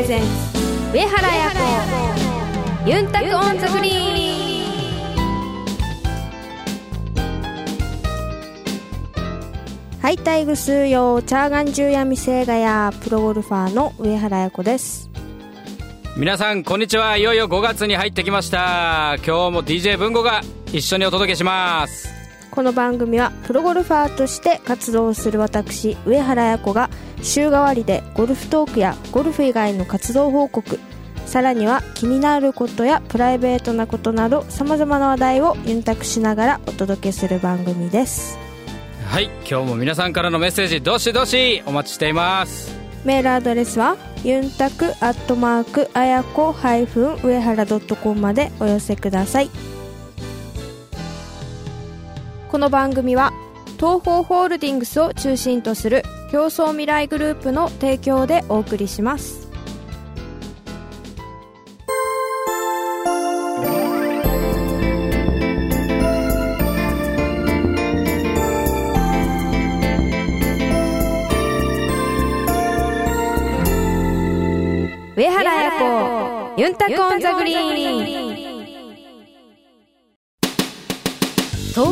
presents 上原彩子ユンタク on the green。はいたい、ぐすーよーちゃーがんじゅやみせーがやプロゴルファーの上原彩子です。皆さんこんにちは。いよいよ5月に入ってきました。今日も DJ 文吾が一緒にお届けしますこの番組はプロゴルファーとして活動する私上原彩子が週替わりでゴルフトークやゴルフ以外の活動報告さらには気になることやプライベートなことなどさまざまな話題をユンタクしながらお届けする番組です。はい今日も皆さんからのメッセージどしどしお待ちしています。メールアドレスはユンタクアットマークあやこ上原 .com までお寄せくださいこの番組は東方ホールディングスを中心とする競争未来グループの提供でお送りします。上原彩子ユンタクオンザグリーン。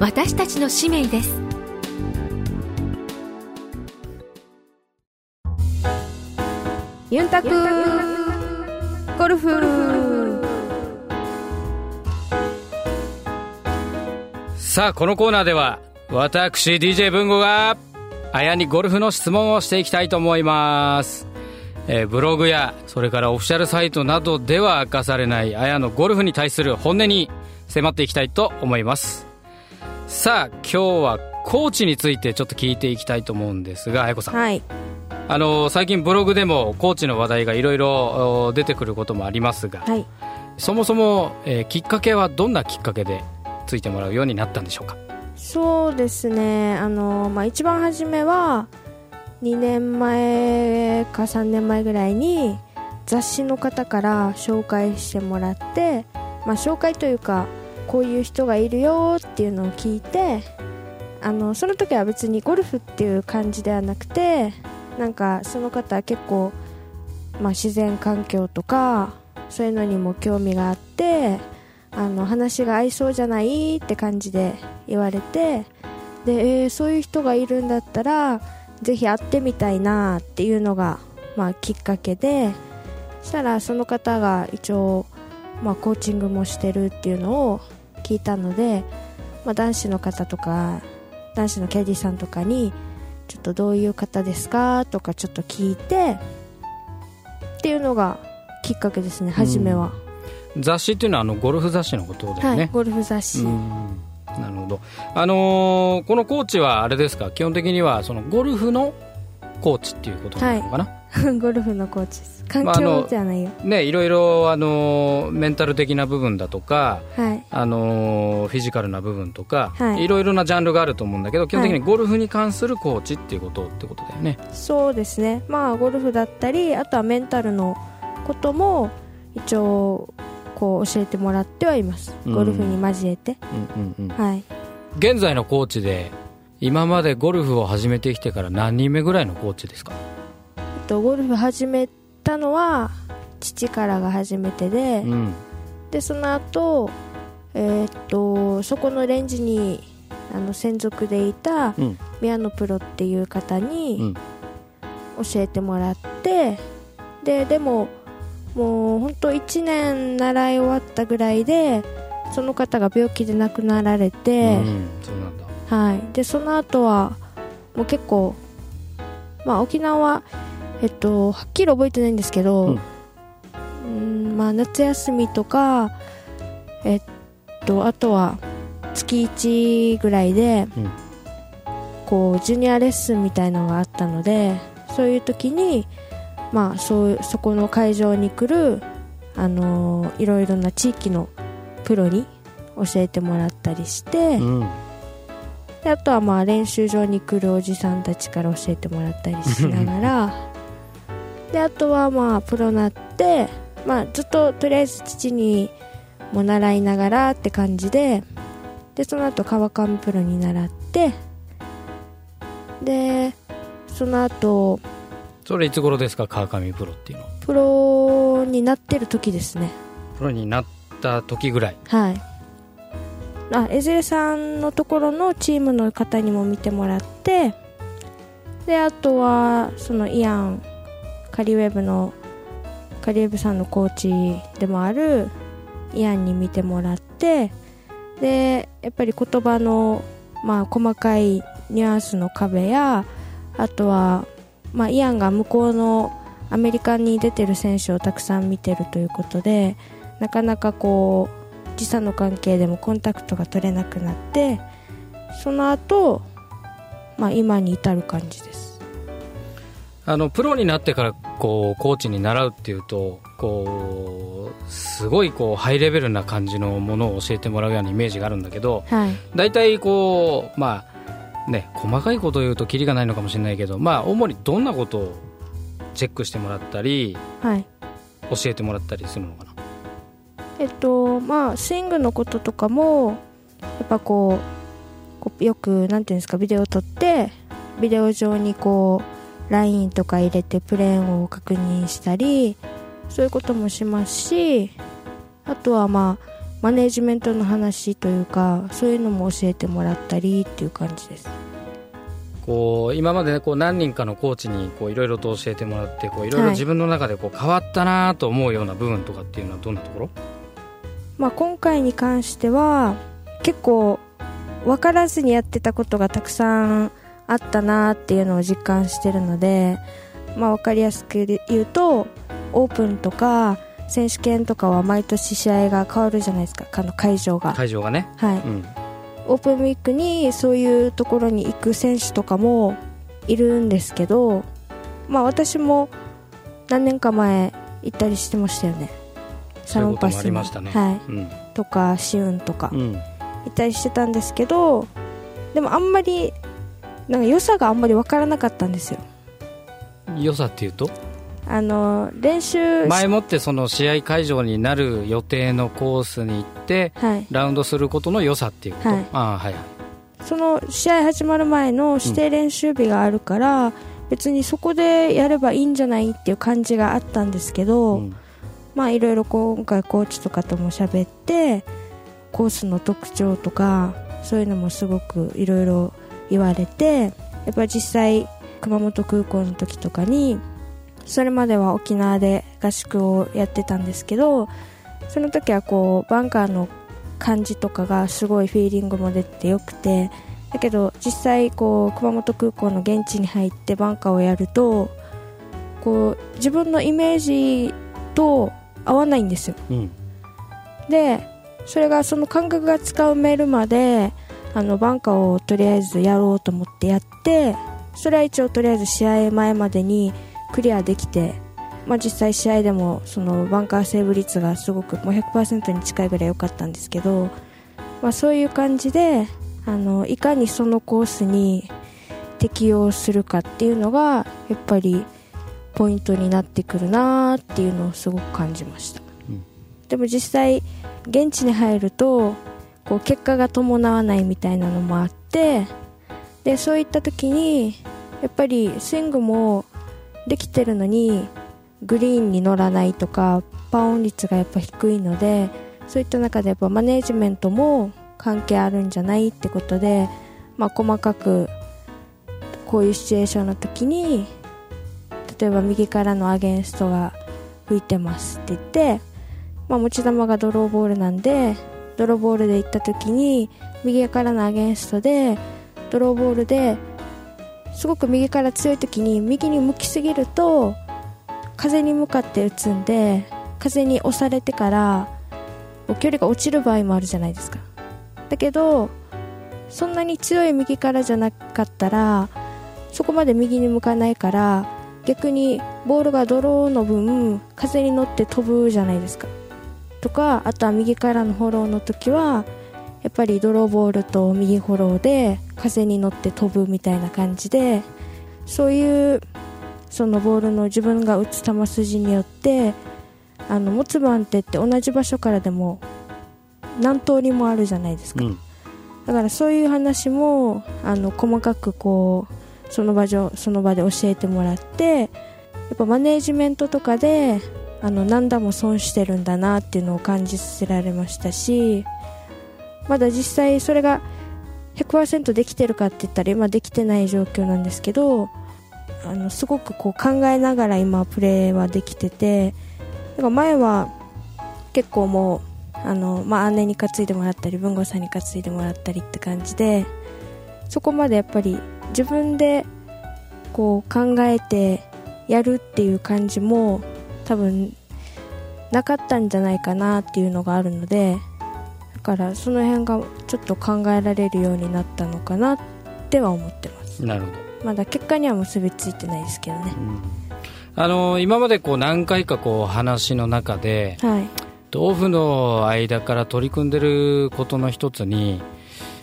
私たちの使命です。ユンタクゴルフ。さあこのコーナーでは私 DJ 文吾があやにゴルフの質問をしていきたいと思います、えーブログやそれからオフィシャルサイトなどでは明かされないあやのゴルフに対する本音に迫っていきたいと思います。さあ今日はコーチについてちょっと聞いていきたいと思うんですがあやこさん、はい。あの最近ブログでもコーチの話題がいろいろ出てくることもありますが、はい。そもそも、えーきっかけはどんなきっかけでついてもらうようになったんでしょうか？そうですね。あの、まあ、一番初めは2年前か3年前ぐらいに雑誌の方から紹介してもらって、まあ、紹介というかこういう人がいるよっていうのを聞いてあのその時は別にゴルフっていう感じではなくてなんかその方は結構、まあ、自然環境とかそういうのにも興味があってあの話が合いそうじゃないって感じで言われてで、えーそういう人がいるんだったらぜひ会ってみたいなっていうのが、まあ、きっかけでそしたらその方が一応、まあ、コーチングもしてるっていうのを聞いたので、まあ、男子の方とか男子のキャディさんとかにちょっとどういう方ですか？とかちょっと聞いてっていうのがきっかけですね初めは、雑誌っていうのはあのゴルフ雑誌のことだよね、はいゴルフ雑誌、うん。なるほど、あのーこのコーチはあれですか？基本的にはそのゴルフのコーチっていうことなのかな、ゴルフのコーチです。環境じゃないよ、ねいろいろ、あのーメンタル的な部分だとか、はい。あのーフィジカルな部分とか、はい。いろいろなジャンルがあると思うんだけど基本的にはゴルフに関するコーチっていうことってことだよね、そうですね。まあゴルフだったりあとはメンタルのことも一応こう教えてもらってはいます。うん。ゴルフに交えて、うんうんうん、はい。現在のコーチで今までゴルフを始めてきてから何人目ぐらいのコーチですか？あとゴルフ始めたのは父からが初めてで、うん。でその後えーっとそこのレンジにあの専属でいたうん。宮野プロっていう方うにん。教えてもらってででももう本当1年習い終わったぐらいでその方が病気で亡くなられて、うん。そはい、でその後はもう結構、まあ、沖縄は、えっと、はっきり覚えてないんですけど、うん。うんまあ、夏休みとか、えっと、あとは月1ぐらいで、うん。こうジュニアレッスンみたいのがあったのでそういう時にまあそうそこの会場に来るあのいろいろな地域のプロに教えてもらったりして、うん。であとはまあ練習場に来るおじさんたちから教えてもらったりしながら であとはまあプロになって、まあ、ずっととりあえず父にも習いながらって感じででその後川上プロに習ってでその後それいつ頃ですか川上プロっていうの？はプロになってる時ですね。プロになった時ぐらい。はい。あエゼレさんのところのチームの方にも見てもらってであとはそのイアンカリウェブのカリウェブさんのコーチでもあるイアンに見てもらってでやっぱり言葉の、まあ、細かいニュアンスの壁やあとは、まあ、イアンが向こうのアメリカに出てる選手をたくさん見てるということでなかなかこう時差の関係でもコンタクトが取れなくなってその後、まあ今に至る感じです。あのプロになってからこうコーチに習うっていうとこうすごいこうハイレベルな感じのものを教えてもらうようなイメージがあるんだけどはい。大体こうまあね細かいことを言うとキリがないのかもしれないけどまあ主にどんなことをチェックしてもらったりはい。教えてもらったりするのかな？えっとまあスイングのこととかもやっぱこうこうよくなんていうんですかビデオを撮ってビデオ上にこうラインとか入れてプレーンを確認したりそういうこともしますしあとはまあマネージメントの話というかそういうのも教えてもらったりっていう感じです。こう今まで、ね、こう何人かのコーチにこういろいろと教えてもらってこういろいろはい。自分の中でこう変わったなと思うような部分とかっていうのはどんなところ？まあ、今回に関しては結構分からずにやってたことがたくさんあったなっていうのを実感してるので、まあ、分かりやすく言うとオープンとか選手権とかは毎年試合が変わるじゃないですか。あの会場が、会場がね、はい、うん、オープンウィークにそういうところに行く選手とかもいるんですけど、まあ、私も何年か前行ったりしてましたよね。サロンパスそういうこともありましたね。はい、うん。とかシウンとかうん、いたりしてたんですけどでもあんまりなんか良さがあんまり分からなかったんですよ。良さっていうと？あの練習し前もってその試合会場になる予定のコースに行ってはい、ラウンドすることの良さっていうこと、はい。ああはい。はいその試合始まる前の指定練習日があるから、別にそこでやればいいんじゃないっていう感じがあったんですけど、うん。まあいろいろ今回コーチとかとも喋ってコースの特徴とかそういうのもすごくいろいろ言われてやっぱり実際熊本空港の時とかにそれまでは沖縄で合宿をやってたんですけどその時はこうバンカーの感じとかがすごいフィーリングも出てよくてだけど実際こう熊本空港の現地に入ってバンカーをやるとこう自分のイメージと合わないんですよ。うん。でそれがその感覚が使うメールまであのバンカーをとりあえずやろうと思ってやってそれは一応とりあえず試合前までにクリアできて、まあ、実際試合でもそのバンカーセーブ率がすごくもう100%に近いぐらい良かったんですけど、まあ、そういう感じであのいかにそのコースに適用するかっていうのがやっぱりポイントになってくるなーっていうのをすごく感じました、うん。でも実際現地に入るとこう結果が伴わないみたいなのもあってでそういった時にやっぱりスイングもできてるのにグリーンに乗らないとかパーオン率がやっぱ低いのでそういった中でやっぱマネージメントも関係あるんじゃないってことで、まあ、細かくこういうシチュエーションの時に例えば右からのアゲンストが吹いてますって言って、まあ、持ち球がドローボールなんでドローボールで行った時に右からのアゲンストでドローボールですごく右から強い時に右に向きすぎると風に向かって打つんで風に押されてから距離が落ちる場合もあるじゃないですか。だけどそんなに強い右からじゃなかったらそこまで右に向かないから逆にボールがドローの分風に乗って飛ぶじゃないですか。とかあとは右からのフォローの時はやっぱりドローボールと右フォローで風に乗って飛ぶみたいな感じでそういうそのボールの自分が打つ球筋によってあの持つ番手って同じ場所からでも何通りもあるじゃないですか、うん。だからそういう話もあの細かくこうその場所その場で教えてもらってやっぱマネージメントとかであの何打も損してるんだなっていうのを感じさせられましたしまだ実際それが100%できてるかって言ったら今できてない状況なんですけどあのすごくこう考えながら今プレーはできててだか前は結構もうあの、まあ、姉に担いでもらったり文吾さんに担いでもらったりって感じでそこまでやっぱり自分でこう考えてやるっていう感じも多分なかったんじゃないかなっていうのがあるのでだからその辺がちょっと考えられるようになったのかなっては思ってます。なるほど。まだ結果には結びついてないですけどね、あの今までこう何回かこう話の中ではい。豆腐の間から取り組んでることの一つに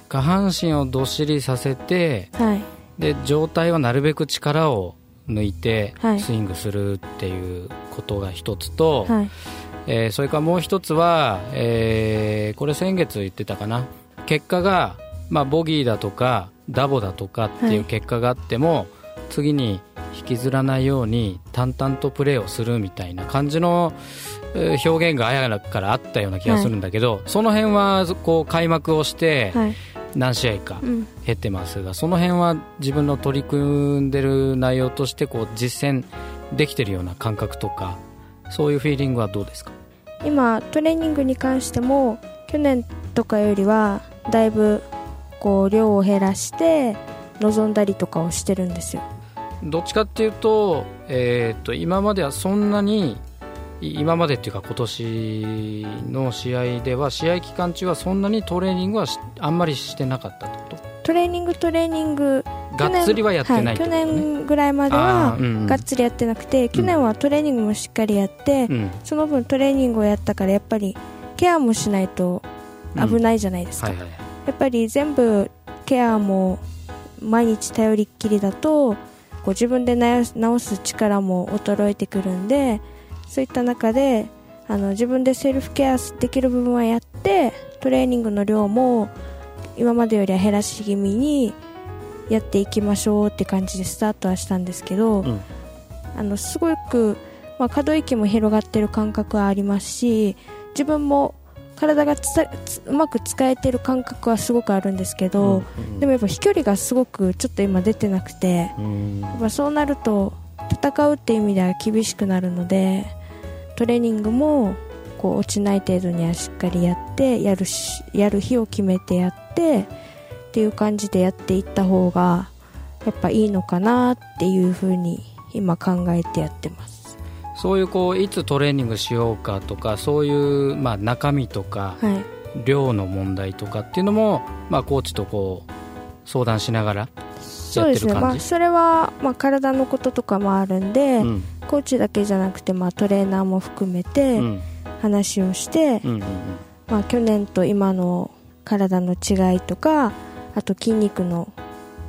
下半身をどっしりさせてはい。で上体はなるべく力を抜いてはい。スイングするっていうことが一つと、はい。えーそれからもう一つは、えーこれ先月言ってたかな。結果が、まあ、ボギーだとかダボだとかっていう結果があっても、次に引きずらないように淡々とプレーをするみたいな感じのえー表現があやからあったような気がするんだけど、その辺はこう開幕をしてはい何試合かうん。経てますがその辺は自分の取り組んでる内容としてこう実践できてるような感覚とかそういうフィーリングはどうですか？今トレーニングに関しても去年とかよりはだいぶこう量を減らして臨んだりとかをしてるんですよ。どっちかっていうと,、えー、と今まではそんなにい今までっていうか今年の試合では試合期間中はそんなにトレーニングはしあんまりしてなかったってこトレーニングトレーニングとがっつりはやってないって去こと？ね、年ぐらいまであはがっつりやってなくて、去年はトレーニングもしっかりやって、うん。その分トレーニングをやったからやっぱりケアもしないと危ないじゃないですか、はいはい。やっぱり全部ケアも毎日頼りっきりだとこう自分で直す直す力も衰えてくるんでそういった中であの自分でセルフケアできる部分はやってトレーニングの量も今までよりは減らし気味にやっていきましょうって感じでスタートはしたんですけど、うん。あのすごく、まあ、可動域も広がってる感覚はありますし自分も体がうまく使えてる感覚はすごくあるんですけど、うんでもやっぱ飛距離がすごくちょっと今出てなくてうん。やっぱそうなると戦うっていう意味では厳しくなるのでトレーニングもこう落ちない程度にはしっかりやってやるしやる日を決めてやってっていう感じでやっていった方がやっぱいいのかなっていうふうに今考えてやってます。そういうこういつトレーニングしようかとかそういう、まあ、中身とかはい。量の問題とかっていうのも、まあ、コーチとこう相談しながらそうですね。まあそれは、まあ、体のこととかもあるんで、うんコーチだけじゃなくて、まあ、トレーナーも含めてうん。話をして、うんうんまあ、去年と今の体の違いとかあと筋肉の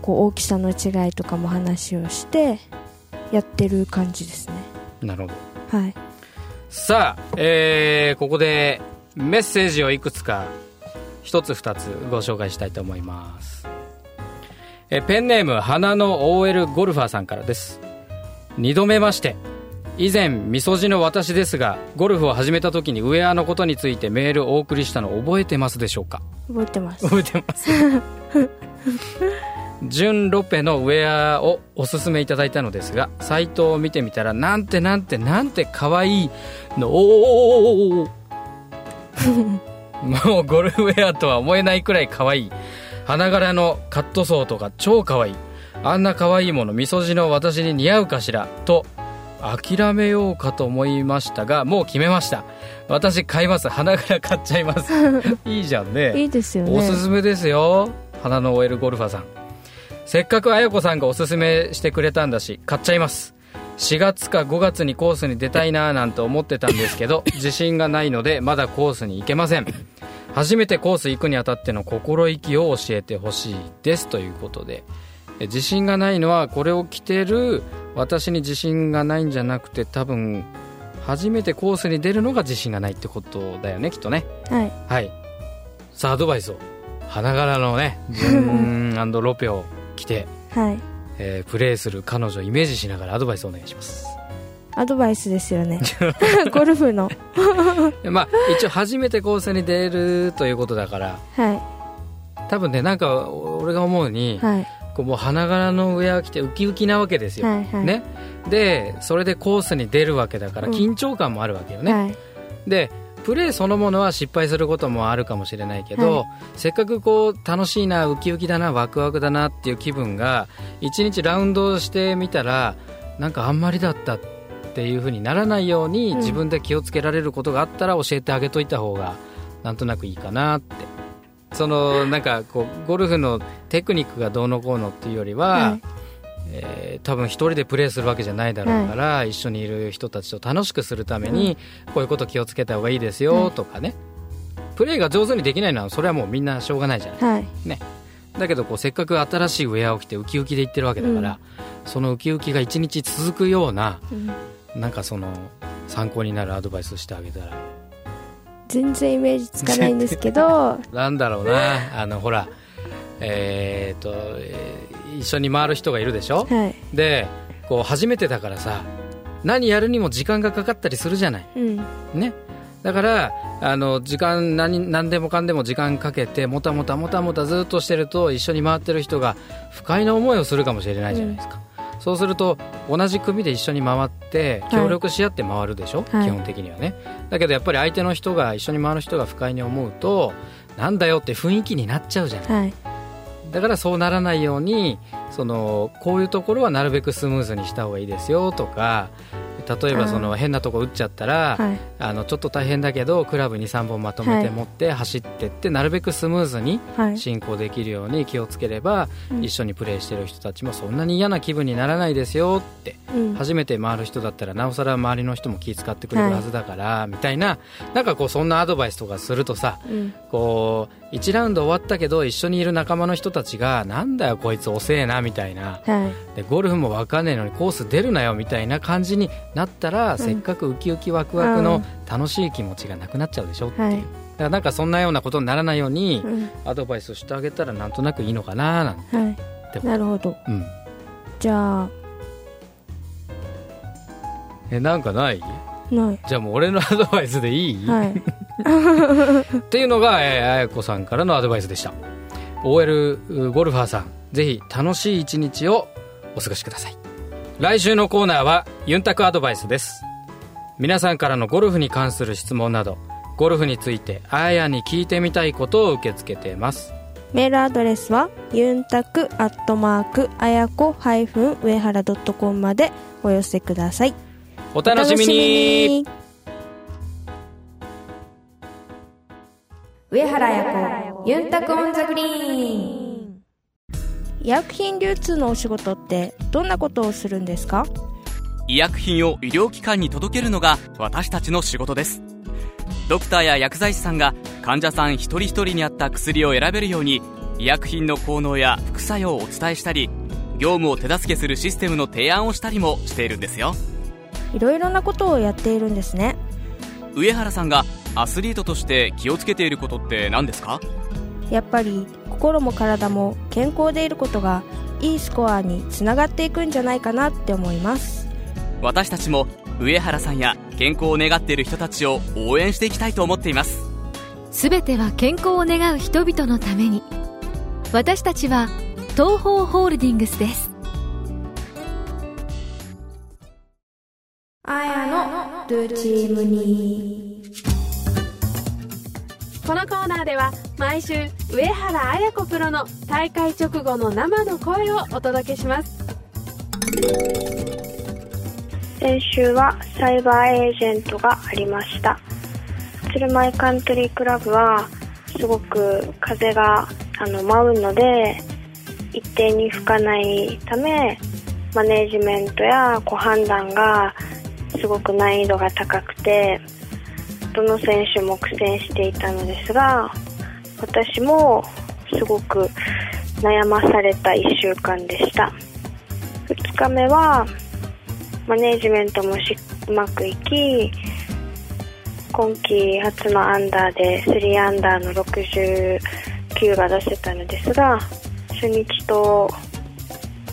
こう大きさの違いとかも話をしてやってる感じですね。うんなるほど。はい。さあ、えーここでメッセージをいくつか一つ二つご紹介したいと思います。えペンネーム花の OL ゴルファーさんからです。二度目まして以前みそじの私ですがゴルフを始めた時にウェアのことについてメールをお送りしたの覚えてますでしょうか？覚えてます。覚えてます。純ロペのウェアをおすすめいただいたのですがサイトを見てみたらなんてなんてなんて可愛いの。おお もうゴルフウェアとは思えないくらい可愛い。花柄のカットソーとか超可愛い。あんな可愛いものみそじの私に似合うかしら？と諦めようかと思いましたがもう決めました。私買います。花柄買っちゃいます。いいじゃんね。いいですよね。おすすめですよ。花の OL ゴルファーさん。せっかくあやこさんがおすすめしてくれたんだし買っちゃいます。4月か5月にコースに出たいななんて思ってたんですけど 自信がないのでまだコースに行けません。初めてコース行くにあたっての心意気を教えてほしいです。ということで。え自信がないのはこれを着てる私に自信がないんじゃなくて多分初めてコースに出るのが自信がないってことだよねきっとね。はい。はい。さあアドバイスを花柄のね ジュンロペを着て、はい。えープレーする彼女をイメージしながらアドバイスをお願いします。アドバイスですよね。ゴルフの。で まあ一応初めてコースに出るということだからはい。多分ねなんか俺が思うに、はいこうもう花柄のウェア着てウキウキなわけですよ、はいはい。ね。でそれでコースに出るわけだからうん。緊張感もあるわけよね、はい。でプレーそのものは失敗することもあるかもしれないけど、はせっかくこう楽しいなウキウキだなワクワクだなっていう気分が一日ラウンドしてみたらなんかあんまりだったっていう風にならないようにうん。自分で気をつけられることがあったら教えてあげといた方がなんとなくいいかなってそのなんかこうゴルフのテクニックがどうのこうのっていうよりは、はい。えー多分一人でプレーするわけじゃないだろうから、一緒にいる人たちと楽しくするために、こういうこと気をつけた方がいいですよとかね、プレーが上手にできないのはそれはもうみんなしょうがないじゃないはい。だけどこうせっかく新しいウェアを着てウキウキでいってるわけだから、そのウキウキが一日続くようなうん。なんかその参考になるアドバイスしてあげたら全然イメージつかないんですけど。なんだろうな。あのほらえーっと、えー一緒に回る人がいるでしょ、はい。でこう初めてだからさ何やるにも時間がかかったりするじゃない？うん。ね？だからあの時間何何でもかんでも時間かけてもたもたもたもたずっとしてると一緒に回ってる人が不快な思いをするかもしれないじゃないですか、そうすると同じ組で一緒に回ってはい。協力し合って回るでしょ、はい。基本的にはね。だけどやっぱり相手の人が一緒に回る人が不快に思うとなんだよって雰囲気になっちゃうじゃない。はい。だからそうならないようにそのこういうところはなるべくスムーズにした方がいいですよとか例えばその変なとこ打っちゃったら、はい。あのちょっと大変だけどクラブ23本まとめてはい持って走ってって、なるべくスムーズにはい。進行できるように気をつければ、うん。一緒にプレーしてる人たちもそんなに嫌な気分にならないですよって、うん。初めて回る人だったらなおさら周りの人も気遣ってくれるはずだから、みたいななんかこうそんなアドバイスとかするとさうん。こう1ラウンド終わったけど一緒にいる仲間の人たちがなんだよこいつ遅えなみたいな。はい。でゴルフも分かんないのにコース出るなよみたいな感じになったら、ん。せっかくウキウキワクワクの楽しい気持ちがなくなっちゃうでしょっていう、はい。だからなんかそんなようなことにならないようにうん。アドバイスしてあげたらなんとなくいいのかななんて、はい。なるほど。うん、じゃあ。えなんかない？ない。じゃあもう俺のアドバイスでいい、はい っていうのが、えー、あやこさんからのアドバイスでした。OL ゴルファーさんぜひ楽しい一日をお過ごしください。来週のコーナーはユンタクアドバイスです。皆さんからのゴルフに関する質問などゴルフについてあやに聞いてみたいことを受け付けています。メールアドレスはユンタクアットマークあやこハイフン上原ドットコムまでお寄せください。お楽しみに上原彩子ユンタクオンザグリーン。医薬品流通のお仕事ってどんなことをするんですか？医薬品を医療機関に届けるのが私たちの仕事です。ドクターや薬剤師さんが患者さん一人一人に合った薬を選べるように医薬品の効能や副作用をお伝えしたり業務を手助けするシステムの提案をしたりもしているんですよ。いろいろなことをやっているんですね。上原さんがアスリートとして気をつけていることって何ですか？やっぱり心も体も健康でいることがいいスコアにつながっていくんじゃないかなって思います。私たちも上原さんや健康を願っている人たちを応援していきたいと思っています。すべては健康を願う人々のために。私たちは東方ホールディングスです。あやのルーチームにこのコーナーでは毎週上原綾子プロの大会直後の生の声をお届けします。先週はサイバーエージェントがありました。鶴舞カントリークラブはすごく風があの舞うので一定に吹かないためマネージメントやこう判断がすごく難易度が高くてどの選手も苦戦していたのですが私もすごく悩まされた1週間でした。2日目はマネージメントもしうまくいき今季初のアンダーで3アンダーの69が出せたのですが初日と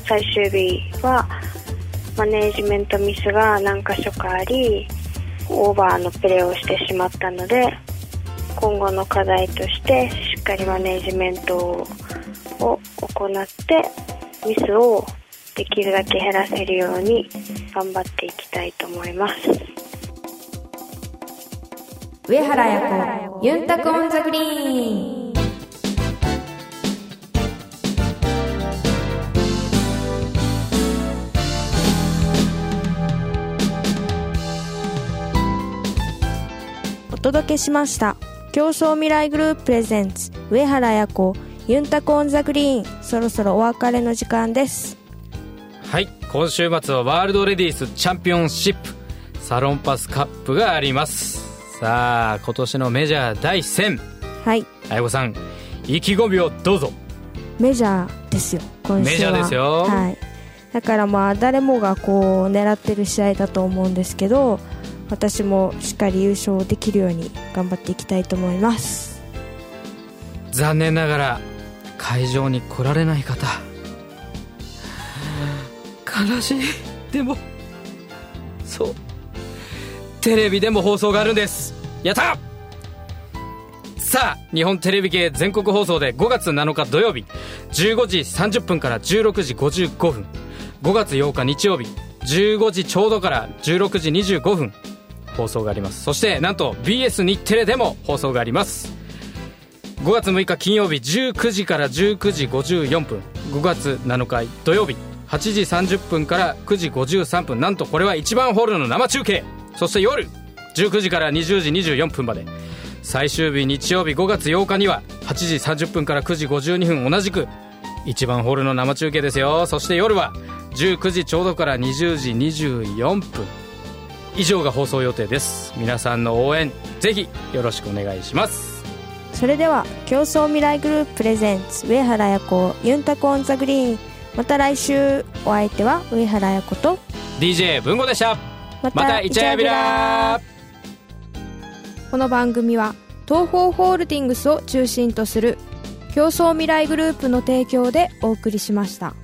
最終日はマネージメントミスが何箇所かありオーバーのプレーをしてしまったので今後の課題としてしっかりマネージメントを行ってミスをできるだけ減らせるように頑張っていきたいと思います。上原彩子ユンタク on the green。届けしました。競争未来グループ presents 上原彩子ユンタク on the green。そろそろお別れの時間です。はい今週末はワールドレディースチャンピオンシップサロンパスカップがあります。さあ今年のメジャー第一戦はい。あやこさん意気込みをどうぞ。メジャーですよ今週は。メジャーですよ。はい、だからまあ誰もがこう狙ってる試合だと思うんですけど私もしっかり優勝できるように頑張っていきたいと思います。残念ながら会場に来られない方。悲しい。でもそう。テレビでも放送があるんです。やった！さあ日本テレビ系全国放送で5月7日土曜日15時30分から16時55分5月8日日曜日15時ちょうどから16時25分放送があります。そしてなんと BS 日テレでも放送があります。5月6日金曜日19時から19時54分。5月7日土曜日8時30分から9時53分。なんとこれは1番ホールの生中継。そして夜19時から20時24分まで。最終日日曜日5月8日には8時30分から9時52分。同じく1番ホールの生中継ですよ。そして夜は19時ちょうどから20時24分。以上が放送予定です。皆さんの応援ぜひよろしくお願いします。それでは競争未来グループ presents 上原彩子ユンタク on the green。また来週お相手は上原彩子と DJ 文吾でした。ままたいちゃびら。この番組は東方ホールディングスを中心とする競争未来グループの提供でお送りしました。